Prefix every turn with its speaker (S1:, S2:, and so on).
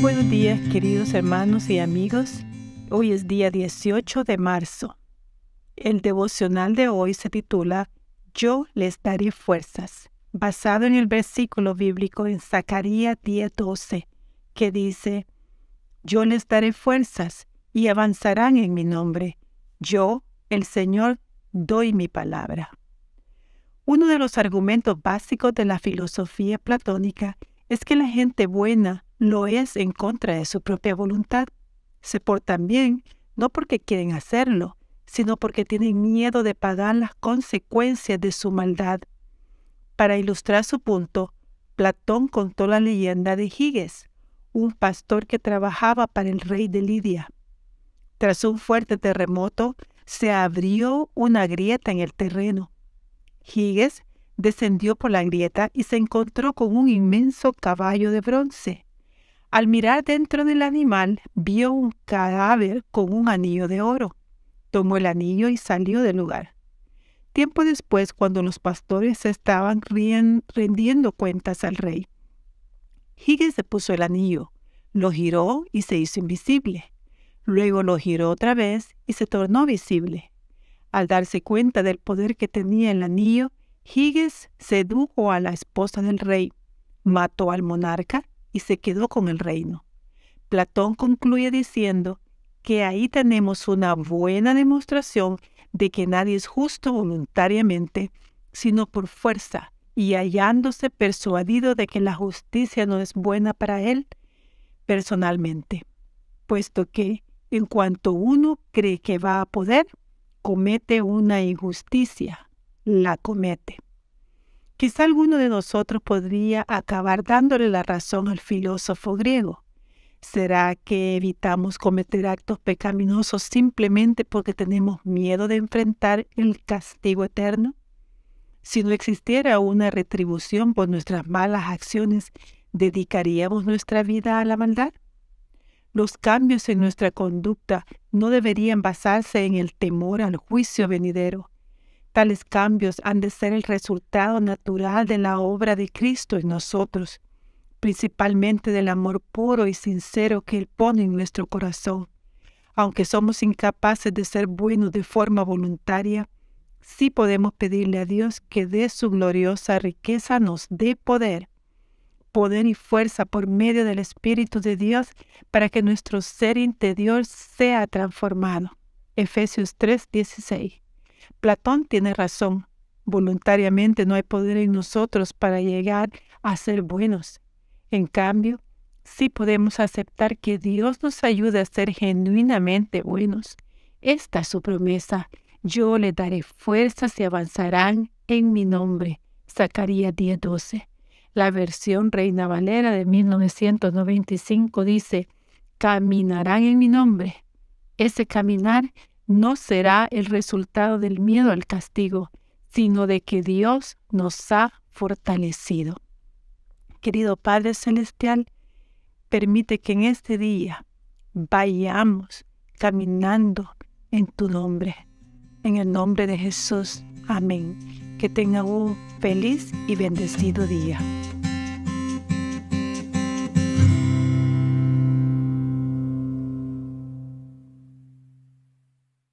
S1: Buenos días, queridos hermanos y amigos. Hoy es día 18 de marzo. El devocional de hoy se titula Yo les daré fuerzas, basado en el versículo bíblico en Zacarías 10:12, que dice, Yo les daré fuerzas y avanzarán en mi nombre. Yo, el Señor, doy mi palabra. Uno de los argumentos básicos de la filosofía platónica es que la gente buena lo es en contra de su propia voluntad. Se portan bien no porque quieren hacerlo, sino porque tienen miedo de pagar las consecuencias de su maldad. Para ilustrar su punto, Platón contó la leyenda de Giges, un pastor que trabajaba para el rey de Lidia. Tras un fuerte terremoto, se abrió una grieta en el terreno. Giges descendió por la grieta y se encontró con un inmenso caballo de bronce. Al mirar dentro del animal, vio un cadáver con un anillo de oro. Tomó el anillo y salió del lugar. Tiempo después, cuando los pastores estaban rendiendo cuentas al rey, Higgins se puso el anillo, lo giró y se hizo invisible. Luego lo giró otra vez y se tornó visible. Al darse cuenta del poder que tenía el anillo, Higgins sedujo a la esposa del rey, mató al monarca y se quedó con el reino. Platón concluye diciendo que ahí tenemos una buena demostración de que nadie es justo voluntariamente, sino por fuerza, y hallándose persuadido de que la justicia no es buena para él personalmente, puesto que en cuanto uno cree que va a poder, comete una injusticia, la comete. Quizá alguno de nosotros podría acabar dándole la razón al filósofo griego. ¿Será que evitamos cometer actos pecaminosos simplemente porque tenemos miedo de enfrentar el castigo eterno? Si no existiera una retribución por nuestras malas acciones, ¿dedicaríamos nuestra vida a la maldad? Los cambios en nuestra conducta no deberían basarse en el temor al juicio venidero. Tales cambios han de ser el resultado natural de la obra de Cristo en nosotros, principalmente del amor puro y sincero que Él pone en nuestro corazón. Aunque somos incapaces de ser buenos de forma voluntaria, sí podemos pedirle a Dios que de su gloriosa riqueza nos dé poder poder y fuerza por medio del Espíritu de Dios para que nuestro ser interior sea transformado. Efesios 3:16. Platón tiene razón. Voluntariamente no hay poder en nosotros para llegar a ser buenos. En cambio, sí podemos aceptar que Dios nos ayude a ser genuinamente buenos. Esta es su promesa. Yo le daré fuerzas y avanzarán en mi nombre. Zacarías 10:12. La versión Reina Valera de 1995 dice, caminarán en mi nombre. Ese caminar no será el resultado del miedo al castigo, sino de que Dios nos ha fortalecido. Querido Padre Celestial, permite que en este día vayamos caminando en tu nombre. En el nombre de Jesús. Amén. Que tengan un feliz y bendecido día.